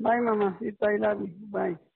Bye, Mama. It's I love you. Bye.